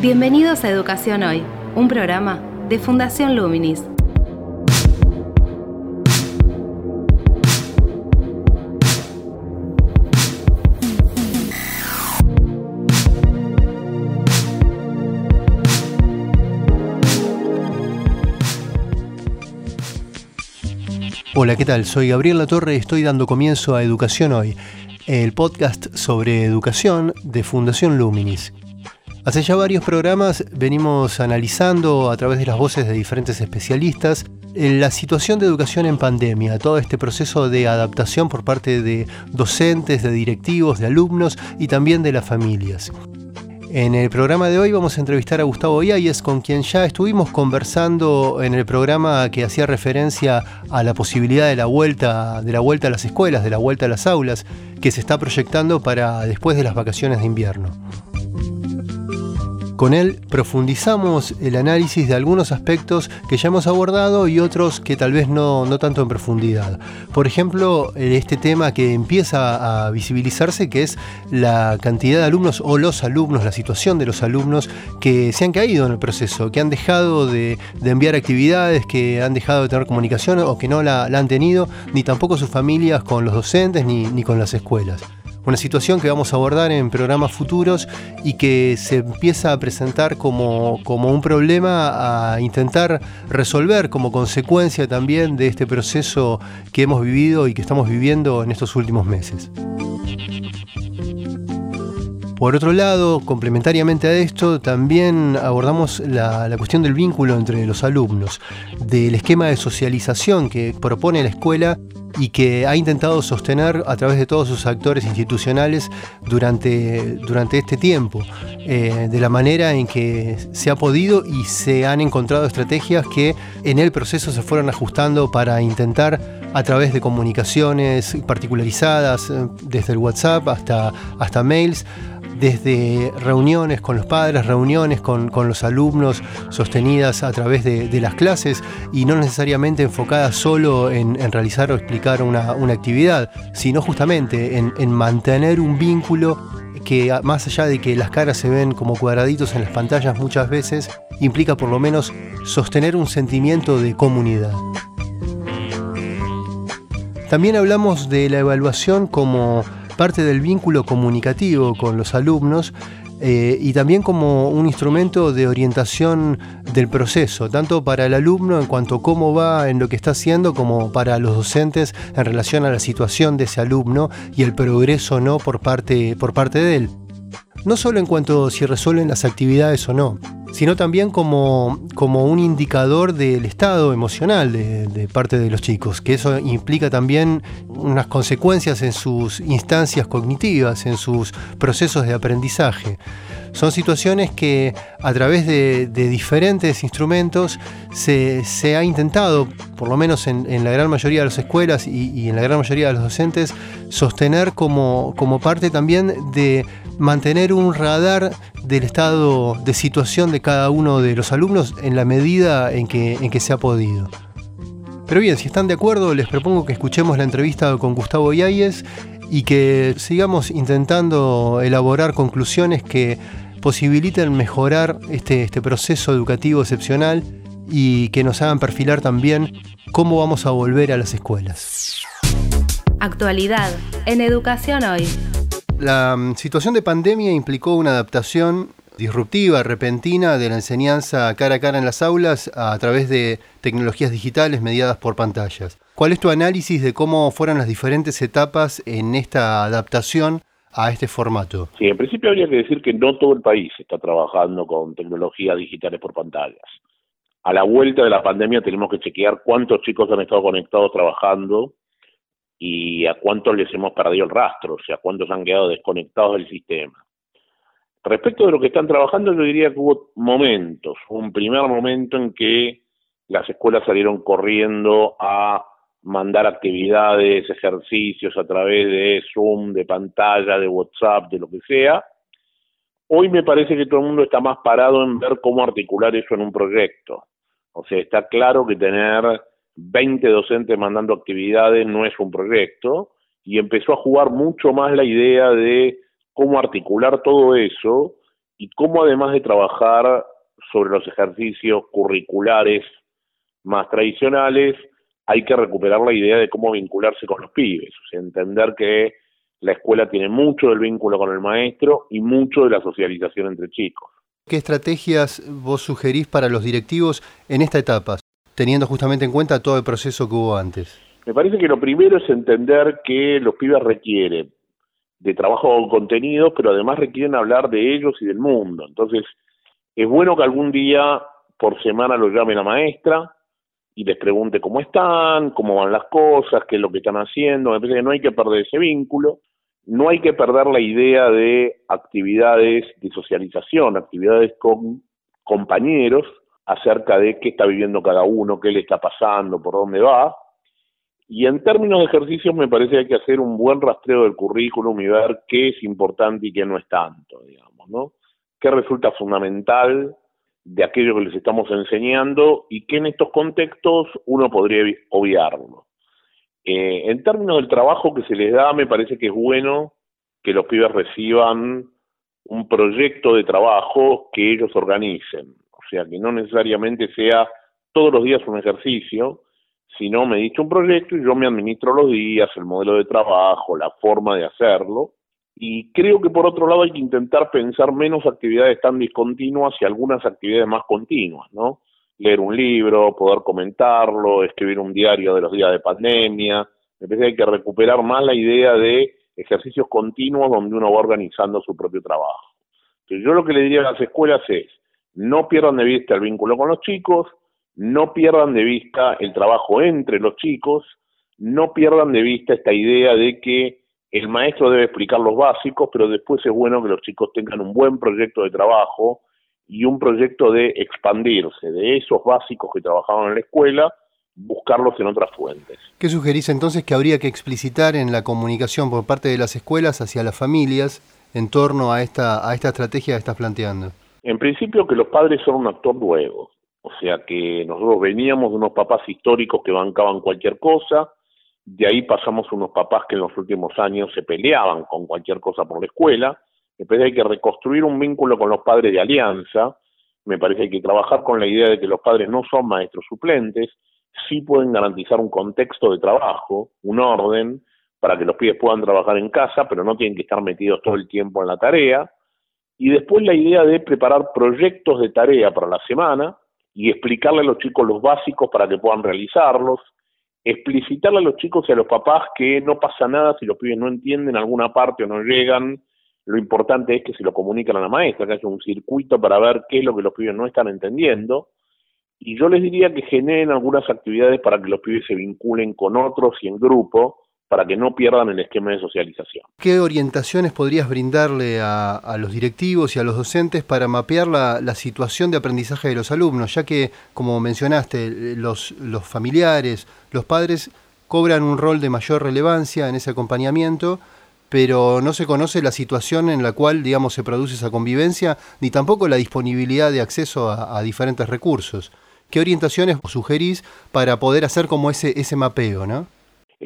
Bienvenidos a Educación Hoy, un programa de Fundación Luminis. Hola, ¿qué tal? Soy Gabriel Latorre y estoy dando comienzo a Educación Hoy, el podcast sobre educación de Fundación Luminis. Hace ya varios programas venimos analizando a través de las voces de diferentes especialistas eh, la situación de educación en pandemia, todo este proceso de adaptación por parte de docentes, de directivos, de alumnos y también de las familias. En el programa de hoy vamos a entrevistar a Gustavo Iáñez, con quien ya estuvimos conversando en el programa que hacía referencia a la posibilidad de la vuelta, de la vuelta a las escuelas, de la vuelta a las aulas, que se está proyectando para después de las vacaciones de invierno. Con él profundizamos el análisis de algunos aspectos que ya hemos abordado y otros que tal vez no, no tanto en profundidad. Por ejemplo, este tema que empieza a visibilizarse, que es la cantidad de alumnos o los alumnos, la situación de los alumnos que se han caído en el proceso, que han dejado de, enviar actividades, que han dejado de tener comunicación o que no la, han tenido, ni tampoco sus familias con los docentes ni, ni con las escuelas. Una situación que vamos a abordar en programas futuros y que se empieza a presentar como, como un problema a intentar resolver como consecuencia también de este proceso que hemos vivido y que estamos viviendo en estos últimos meses. Por otro lado, complementariamente a esto, también abordamos la, la, cuestión del vínculo entre los alumnos, del esquema de socialización que propone la escuela y que ha intentado sostener a través de todos sus actores institucionales durante, durante este tiempo, eh, de la manera en que se ha podido y se han encontrado estrategias que en el proceso se fueron ajustando para intentar a través de comunicaciones particularizadas, eh, desde el WhatsApp hasta, hasta mails, desde reuniones con los padres, reuniones con, los alumnos sostenidas a través de, las clases y no necesariamente enfocadas solo en, realizar o explicar una, actividad, sino justamente en, mantener un vínculo que más allá de que las caras se ven como cuadraditos en las pantallas muchas veces, implica por lo menos sostener un sentimiento de comunidad. También hablamos de la evaluación como parte del vínculo comunicativo con los alumnos eh, y también como un instrumento de orientación del proceso, tanto para el alumno en cuanto a cómo va en lo que está haciendo, como para los docentes en relación a la situación de ese alumno y el progreso no por parte, por parte de él. No solo en cuanto a si resuelven las actividades o no, sino también como, como un indicador del estado emocional de, parte de los chicos, que eso implica también unas consecuencias en sus instancias cognitivas, en sus procesos de aprendizaje. Son situaciones que a través de, diferentes instrumentos se, ha intentado, por lo menos en, la gran mayoría de las escuelas y, y, en la gran mayoría de los docentes, sostener como, como parte también de mantener un radar del estado de situación de cada uno de los alumnos en la medida en que, se ha podido. Pero bien, si están de acuerdo, les propongo que escuchemos la entrevista con Gustavo Yáñez y que sigamos intentando elaborar conclusiones que posibiliten mejorar este, este proceso educativo excepcional y que nos hagan perfilar también cómo vamos a volver a las escuelas. Actualidad en Educación Hoy. La mm, situación de pandemia implicó una adaptación disruptiva, repentina de la enseñanza cara a cara en las aulas a través de tecnologías digitales mediadas por pantallas. ¿Cuál es tu análisis de cómo fueron las diferentes etapas en esta adaptación a este formato? Sí, en principio habría que decir que no todo el país está trabajando con tecnologías digitales por pantallas. A la vuelta de la pandemia tenemos que chequear cuántos chicos han estado conectados trabajando y a cuántos les hemos perdido el rastro, o sea, cuántos han quedado desconectados del sistema. Respecto de lo que están trabajando, yo diría que hubo momentos, un primer momento en que las escuelas salieron corriendo a mandar actividades, ejercicios a través de Zoom, de pantalla, de WhatsApp, de lo que sea. Hoy me parece que todo el mundo está más parado en ver cómo articular eso en un proyecto. O sea, está claro que tener 20 docentes mandando actividades no es un proyecto y empezó a jugar mucho más la idea de cómo articular todo eso y cómo además de trabajar sobre los ejercicios curriculares más tradicionales, hay que recuperar la idea de cómo vincularse con los pibes, o sea, entender que la escuela tiene mucho del vínculo con el maestro y mucho de la socialización entre chicos. ¿Qué estrategias vos sugerís para los directivos en esta etapa, teniendo justamente en cuenta todo el proceso que hubo antes? Me parece que lo primero es entender que los pibes requieren de trabajo con contenido, pero además requieren hablar de ellos y del mundo. Entonces, es bueno que algún día por semana lo llame la maestra y les pregunte cómo están, cómo van las cosas, qué es lo que están haciendo. Me parece que no hay que perder ese vínculo. No hay que perder la idea de actividades de socialización, actividades con compañeros acerca de qué está viviendo cada uno, qué le está pasando, por dónde va. Y en términos de ejercicios me parece que hay que hacer un buen rastreo del currículum y ver qué es importante y qué no es tanto, digamos, ¿no? Qué resulta fundamental de aquello que les estamos enseñando y qué en estos contextos uno podría obviarlo. Eh, en términos del trabajo que se les da, me parece que es bueno que los pibes reciban un proyecto de trabajo que ellos organicen. O sea, que no necesariamente sea todos los días un ejercicio, sino me dicho un proyecto y yo me administro los días, el modelo de trabajo, la forma de hacerlo. Y creo que por otro lado hay que intentar pensar menos actividades tan discontinuas y algunas actividades más continuas, ¿no? leer un libro, poder comentarlo, escribir un diario de los días de pandemia. Me parece que hay que recuperar más la idea de ejercicios continuos donde uno va organizando su propio trabajo. Entonces, yo lo que le diría a las escuelas es, no pierdan de vista el vínculo con los chicos, no pierdan de vista el trabajo entre los chicos, no pierdan de vista esta idea de que el maestro debe explicar los básicos, pero después es bueno que los chicos tengan un buen proyecto de trabajo y un proyecto de expandirse de esos básicos que trabajaban en la escuela, buscarlos en otras fuentes. ¿Qué sugerís entonces que habría que explicitar en la comunicación por parte de las escuelas hacia las familias en torno a esta, a esta estrategia que estás planteando? En principio que los padres son un actor nuevo, o sea que nosotros veníamos de unos papás históricos que bancaban cualquier cosa, de ahí pasamos unos papás que en los últimos años se peleaban con cualquier cosa por la escuela, que hay que reconstruir un vínculo con los padres de alianza, me parece que hay que trabajar con la idea de que los padres no son maestros suplentes, sí pueden garantizar un contexto de trabajo, un orden, para que los pibes puedan trabajar en casa, pero no tienen que estar metidos todo el tiempo en la tarea. Y después la idea de preparar proyectos de tarea para la semana y explicarle a los chicos los básicos para que puedan realizarlos, explicitarle a los chicos y a los papás que no pasa nada si los pibes no entienden alguna parte o no llegan, lo importante es que se lo comunican a la maestra, que haya un circuito para ver qué es lo que los pibes no están entendiendo. Y yo les diría que generen algunas actividades para que los pibes se vinculen con otros y en grupo, para que no pierdan el esquema de socialización. ¿Qué orientaciones podrías brindarle a, los directivos y a los docentes para mapear la, situación de aprendizaje de los alumnos? Ya que, como mencionaste, los, familiares, los padres cobran un rol de mayor relevancia en ese acompañamiento pero no se conoce la situación en la cual, digamos, se produce esa convivencia, ni tampoco la disponibilidad de acceso a, diferentes recursos. ¿Qué orientaciones sugerís para poder hacer como ese, ese mapeo, no?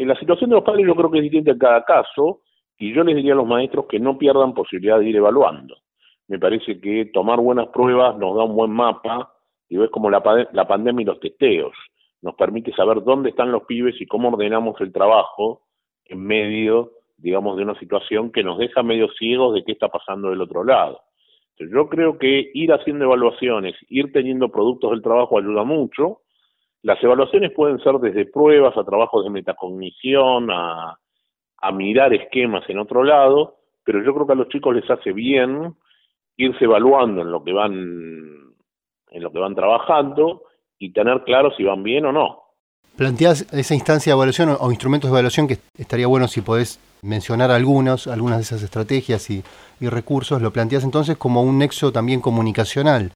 La situación de los padres yo creo que es distinta en cada caso, y yo les diría a los maestros que no pierdan posibilidad de ir evaluando. Me parece que tomar buenas pruebas nos da un buen mapa, y es como la, la pandemia y los testeos. Nos permite saber dónde están los pibes y cómo ordenamos el trabajo en medio digamos, de una situación que nos deja medio ciegos de qué está pasando del otro lado. Yo creo que ir haciendo evaluaciones, ir teniendo productos del trabajo ayuda mucho. Las evaluaciones pueden ser desde pruebas a trabajos de metacognición, a, a mirar esquemas en otro lado, pero yo creo que a los chicos les hace bien irse evaluando en lo que van en lo que van trabajando y tener claro si van bien o no. ¿Planteás esa instancia de evaluación o instrumentos de evaluación que estaría bueno si podés mencionar algunos, algunas de esas estrategias y, recursos, lo planteas entonces como un nexo también comunicacional.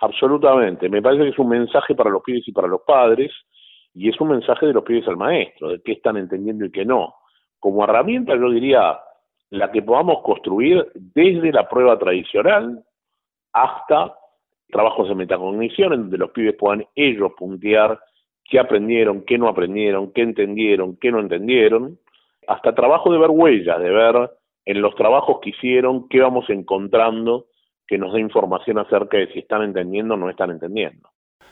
Absolutamente, me parece que es un mensaje para los pibes y para los padres, y es un mensaje de los pibes al maestro, de qué están entendiendo y qué no. Como herramienta yo diría la que podamos construir desde la prueba tradicional hasta trabajos de metacognición, en donde los pibes puedan ellos puntear qué aprendieron, qué no aprendieron, qué entendieron, qué no entendieron, hasta trabajo de ver huellas, de ver en los trabajos que hicieron, qué vamos encontrando que nos dé información acerca de si están entendiendo o no están entendiendo.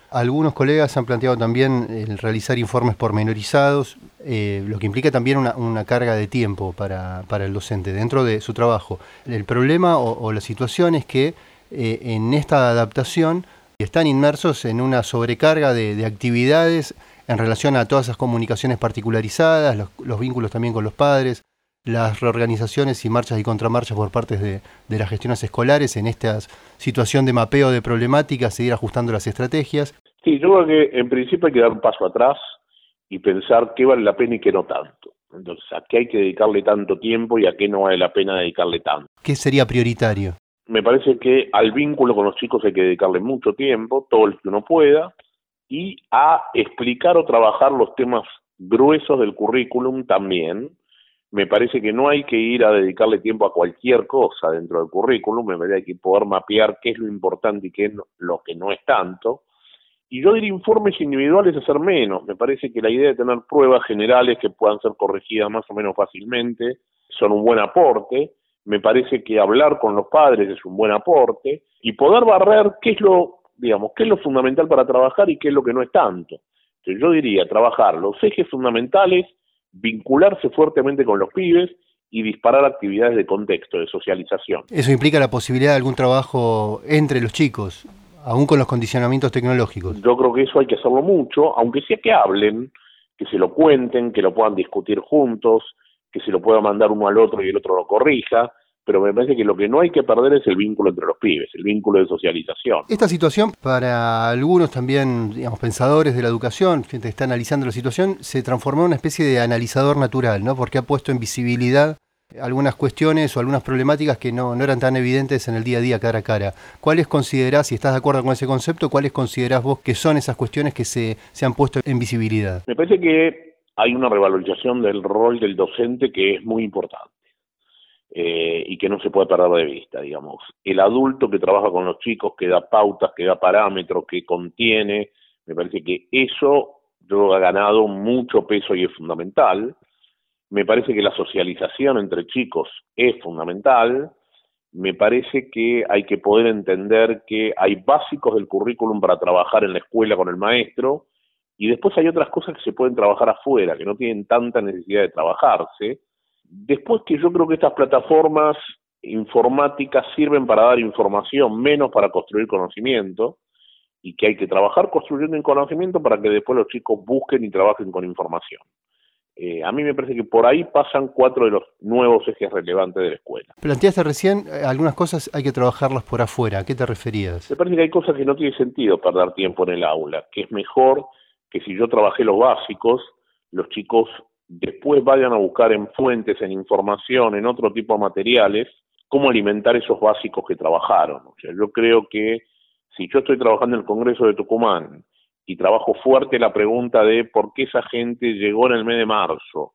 Algunos colegas han planteado también el realizar informes pormenorizados, eh, lo que implica también una, carga de tiempo para, el docente dentro de su trabajo. El problema o, la situación es que eh, en esta adaptación están inmersos en una sobrecarga de, actividades en relación a todas esas comunicaciones particularizadas, los vínculos también con los padres, las reorganizaciones y marchas y contramarchas por parte de, las gestiones escolares en esta situación de mapeo de problemáticas, seguir ajustando las estrategias? Sí, yo creo que en principio hay que dar un paso atrás y pensar qué vale la pena y qué no tanto. Entonces, ¿a qué hay que dedicarle tanto tiempo y a qué no vale la pena dedicarle tanto? ¿Qué sería prioritario? Me parece que al vínculo con los chicos hay que dedicarle mucho tiempo, todo el que uno pueda, y a explicar o trabajar los temas gruesos del currículum también, me parece que no hay que ir a dedicarle tiempo a cualquier cosa dentro del currículum, me parece que hay que poder mapear qué es lo importante y qué es lo que no es tanto. Y yo diría informes individuales hacer menos. Me parece que la idea de tener pruebas generales que puedan ser corregidas más o menos fácilmente son un buen aporte. Me parece que hablar con los padres es un buen aporte y poder barrer qué es lo, digamos, qué es lo fundamental para trabajar y qué es lo que no es tanto. Entonces yo diría trabajar los ejes fundamentales vincularse fuertemente con los pibes y disparar actividades de contexto, de socialización. Eso implica la posibilidad de algún trabajo entre los chicos, aún con los condicionamientos tecnológicos. Yo creo que eso hay que hacerlo mucho, aunque sea que hablen, que se lo cuenten, que lo puedan discutir juntos, que se lo pueda mandar uno al otro y el otro lo corrija, pero me parece que lo que no hay que perder es el vínculo entre los pibes, el vínculo de socialización. Esta situación, para algunos también, digamos, pensadores de la educación, gente que está analizando la situación, se transformó en una especie de analizador natural, ¿no? Porque ha puesto en visibilidad algunas cuestiones o algunas problemáticas que no, no eran tan evidentes en el día a día cara a cara. ¿Cuáles considerás, si estás de acuerdo con ese concepto, cuáles considerás vos que son esas cuestiones que se, se han puesto en visibilidad? Me parece que hay una revalorización del rol del docente que es muy importante. Eh, y que no se puede perder de vista, digamos. El adulto que trabaja con los chicos, que da pautas, que da parámetros, que contiene, me parece que eso yo ha ganado mucho peso y es fundamental. Me parece que la socialización entre chicos es fundamental. Me parece que hay que poder entender que hay básicos del currículum para trabajar en la escuela con el maestro y después hay otras cosas que se pueden trabajar afuera, que no tienen tanta necesidad de trabajarse Después que yo creo que estas plataformas informáticas sirven para dar información, menos para construir conocimiento, y que hay que trabajar construyendo en conocimiento para que después los chicos busquen y trabajen con información. Eh, a mí me parece que por ahí pasan cuatro de los nuevos ejes relevantes de la escuela. Planteaste recién, eh, algunas cosas hay que trabajarlas por afuera. ¿A qué te referías? Me parece que hay cosas que no tiene sentido perder tiempo en el aula, que es mejor que si yo trabajé los básicos, los chicos después vayan a buscar en fuentes, en información, en otro tipo de materiales, cómo alimentar esos básicos que trabajaron. O sea, yo creo que si yo estoy trabajando en el Congreso de Tucumán y trabajo fuerte la pregunta de por qué esa gente llegó en el mes de marzo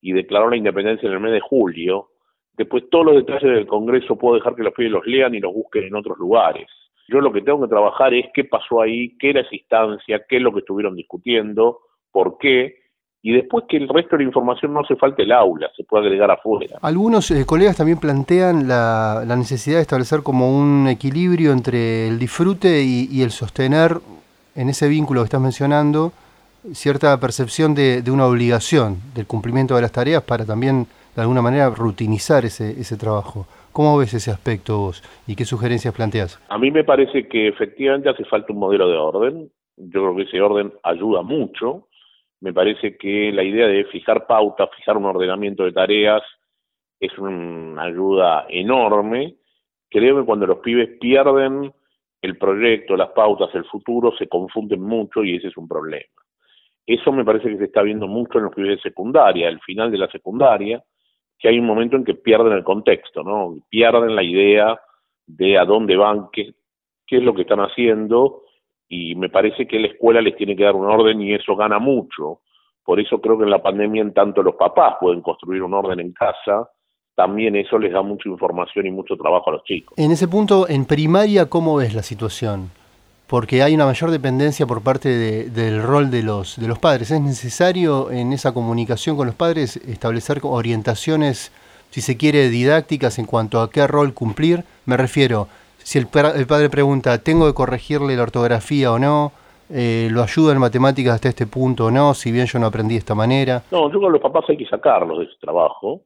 y declaró la independencia en el mes de julio, después todos los detalles del Congreso puedo dejar que los pibes los lean y los busquen en otros lugares. Yo lo que tengo que trabajar es qué pasó ahí, qué era esa instancia, qué es lo que estuvieron discutiendo, por qué, y después que el resto de la información no se falte el aula, se puede agregar afuera. Algunos eh, colegas también plantean la, necesidad de establecer como un equilibrio entre el disfrute y, el sostener en ese vínculo que estás mencionando cierta percepción de, una obligación del cumplimiento de las tareas para también de alguna manera rutinizar ese, ese trabajo. ¿Cómo ves ese aspecto vos y qué sugerencias planteas? A mí me parece que efectivamente hace falta un modelo de orden. Yo creo que ese orden ayuda mucho me parece que la idea de fijar pautas, fijar un ordenamiento de tareas, es una ayuda enorme. Creo que cuando los pibes pierden el proyecto, las pautas, el futuro, se confunden mucho y ese es un problema. Eso me parece que se está viendo mucho en los pibes de secundaria, al final de la secundaria, que hay un momento en que pierden el contexto, ¿no? Pierden la idea de a dónde van, qué, qué es lo que están haciendo y me parece que la escuela les tiene que dar un orden y eso gana mucho. Por eso creo que en la pandemia en tanto los papás pueden construir un orden en casa, también eso les da mucha información y mucho trabajo a los chicos. En ese punto, en primaria, ¿cómo ves la situación? Porque hay una mayor dependencia por parte del rol de los, de los padres. ¿Es necesario en esa comunicación con los padres establecer orientaciones si se quiere, didácticas en cuanto a qué rol cumplir. Me refiero, si el, padre pregunta, ¿tengo que corregirle la ortografía o no? Eh, ¿Lo ayuda en matemáticas hasta este punto o no? Si bien yo no aprendí de esta manera. No, yo creo que los papás hay que sacarlos de ese trabajo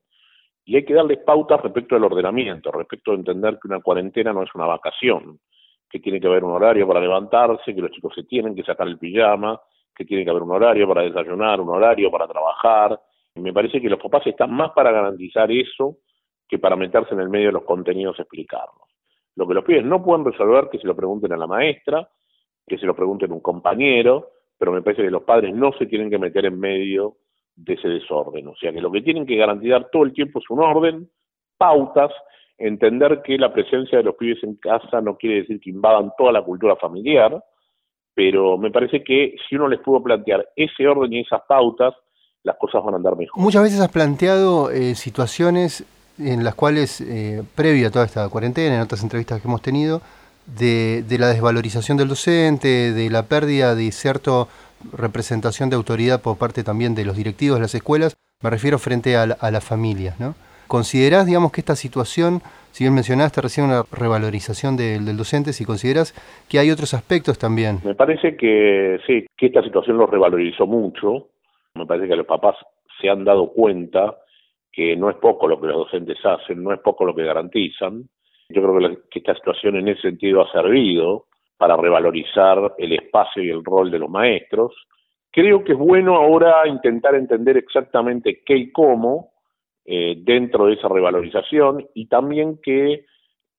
y hay que darles pautas respecto al ordenamiento, respecto a entender que una cuarentena no es una vacación, que tiene que haber un horario para levantarse, que los chicos se tienen que sacar el pijama, que tiene que haber un horario para desayunar, un horario para trabajar. Me parece que los papás están más para garantizar eso que para meterse en el medio de los contenidos y explicarlos. Lo que los pibes no pueden resolver, que se lo pregunten a la maestra, que se lo pregunten a un compañero, pero me parece que los padres no se tienen que meter en medio de ese desorden. O sea que lo que tienen que garantizar todo el tiempo es un orden, pautas, entender que la presencia de los pibes en casa no quiere decir que invadan toda la cultura familiar, pero me parece que si uno les pudo plantear ese orden y esas pautas, las cosas van a andar mejor. Muchas veces has planteado eh, situaciones en las cuales, eh, previo a toda esta cuarentena, en otras entrevistas que hemos tenido, de, de, la desvalorización del docente, de la pérdida de cierta representación de autoridad por parte también de los directivos de las escuelas, me refiero frente a, las familias, ¿no? ¿Considerás, digamos, que esta situación, si bien mencionaste recién una revalorización del, docente, si consideras que hay otros aspectos también? Me parece que sí, que esta situación lo revalorizó mucho. Me parece que los papás se han dado cuenta que no es poco lo que los docentes hacen, no es poco lo que garantizan. Yo creo que, que esta situación en ese sentido ha servido para revalorizar el espacio y el rol de los maestros. Creo que es bueno ahora intentar entender exactamente qué y cómo eh, dentro de esa revalorización y también que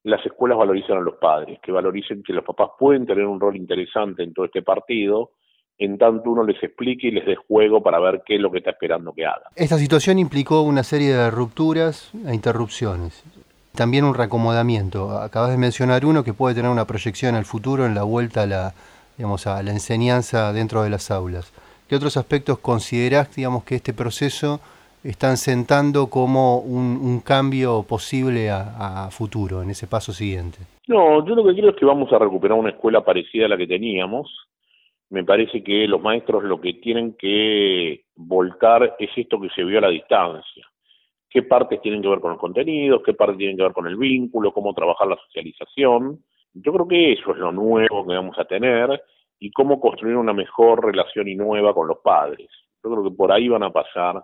las escuelas valoricen a los padres, que valoricen que los papás pueden tener un rol interesante en todo este partido, en tanto uno les explique y les dé juego para ver qué es lo que está esperando que hagan. Esta situación implicó una serie de rupturas e interrupciones, también un reacomodamiento. Acabas de mencionar uno que puede tener una proyección al futuro en la vuelta a la, digamos, a la enseñanza dentro de las aulas. ¿Qué otros aspectos considerás, digamos, que este proceso están sentando como un, cambio posible a, futuro, en ese paso siguiente? No, yo lo que creo es que vamos a recuperar una escuela parecida a la que teníamos. Me parece que los maestros lo que tienen que volcar es esto que se vio a la distancia. ¿Qué partes tienen que ver con los contenidos? ¿Qué partes tienen que ver con el vínculo? ¿Cómo trabajar la socialización? Yo creo que eso es lo nuevo que vamos a tener y cómo construir una mejor relación y nueva con los padres. Yo creo que por ahí van a pasar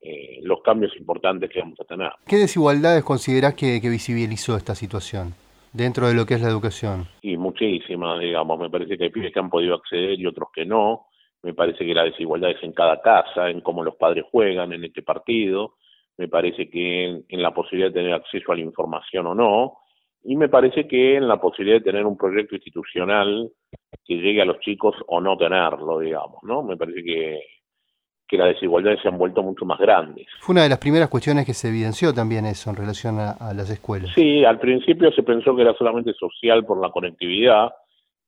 eh, los cambios importantes que vamos a tener. ¿Qué desigualdades considerás que, visibilizó esta situación dentro de lo que es la educación? Y muchísimas, digamos. Me parece que hay pibes que han podido acceder y otros que no. Me parece que la desigualdad es en cada casa, en cómo los padres juegan en este partido. Me parece que en, en la posibilidad de tener acceso a la información o no. Y me parece que en la posibilidad de tener un proyecto institucional que llegue a los chicos o no tenerlo, digamos, ¿no? Me parece que que las desigualdades se han vuelto mucho más grandes. Fue una de las primeras cuestiones que se evidenció también eso en relación a, las escuelas. Sí, al principio se pensó que era solamente social por la conectividad,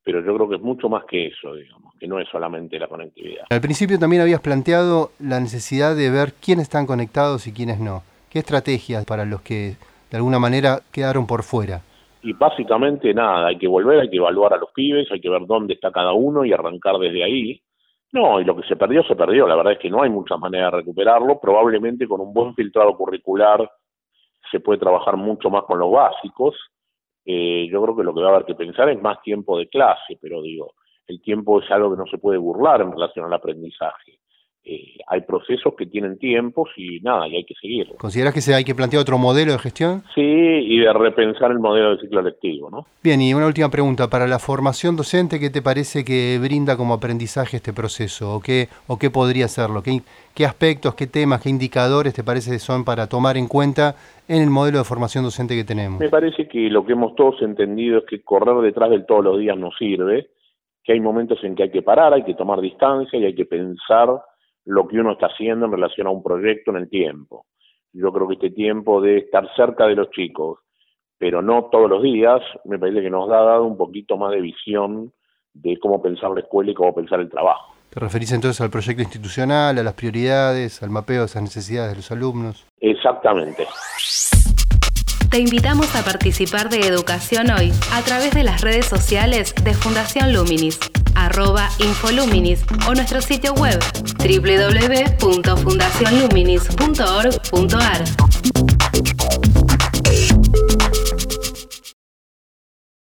pero yo creo que es mucho más que eso, digamos, que no es solamente la conectividad. Al principio también habías planteado la necesidad de ver quiénes están conectados y quiénes no. ¿Qué estrategias para los que de alguna manera quedaron por fuera? Y básicamente nada, hay que volver, hay que evaluar a los pibes, hay que ver dónde está cada uno y arrancar desde ahí no, y lo que se perdió, se perdió. La verdad es que no hay muchas maneras de recuperarlo. Probablemente con un buen filtrado curricular se puede trabajar mucho más con los básicos. Eh, yo creo que lo que va a haber que pensar es más tiempo de clase, pero digo, el tiempo es algo que no se puede burlar en relación al aprendizaje. Eh, hay procesos que tienen tiempos y nada, y hay que seguir. ¿Consideras que se hay que plantear otro modelo de gestión? Sí, y de repensar el modelo de ciclo lectivo, ¿no? Bien, y una última pregunta. Para la formación docente, ¿qué te parece que brinda como aprendizaje este proceso? ¿O qué, o qué podría? ¿Qué, ¿Qué aspectos, qué temas, qué indicadores te parece que son para tomar en cuenta en el modelo de formación docente que tenemos? Me parece que lo que hemos todos entendido es que correr detrás del todos los días no sirve, que hay momentos en que hay que parar, hay que tomar distancia y hay que pensar lo que uno está haciendo en relación a un proyecto en el tiempo. Yo creo que este tiempo de estar cerca de los chicos, pero no todos los días, me parece que nos ha dado un poquito más de visión de cómo pensar la escuela y cómo pensar el trabajo. ¿Te referís entonces al proyecto institucional, a las prioridades, al mapeo de esas necesidades de los alumnos? Exactamente. Te invitamos a participar de Educación Hoy a través de las redes sociales de Fundación Luminis arroba infoluminis o nuestro sitio web www.fundacionluminis.org.ar.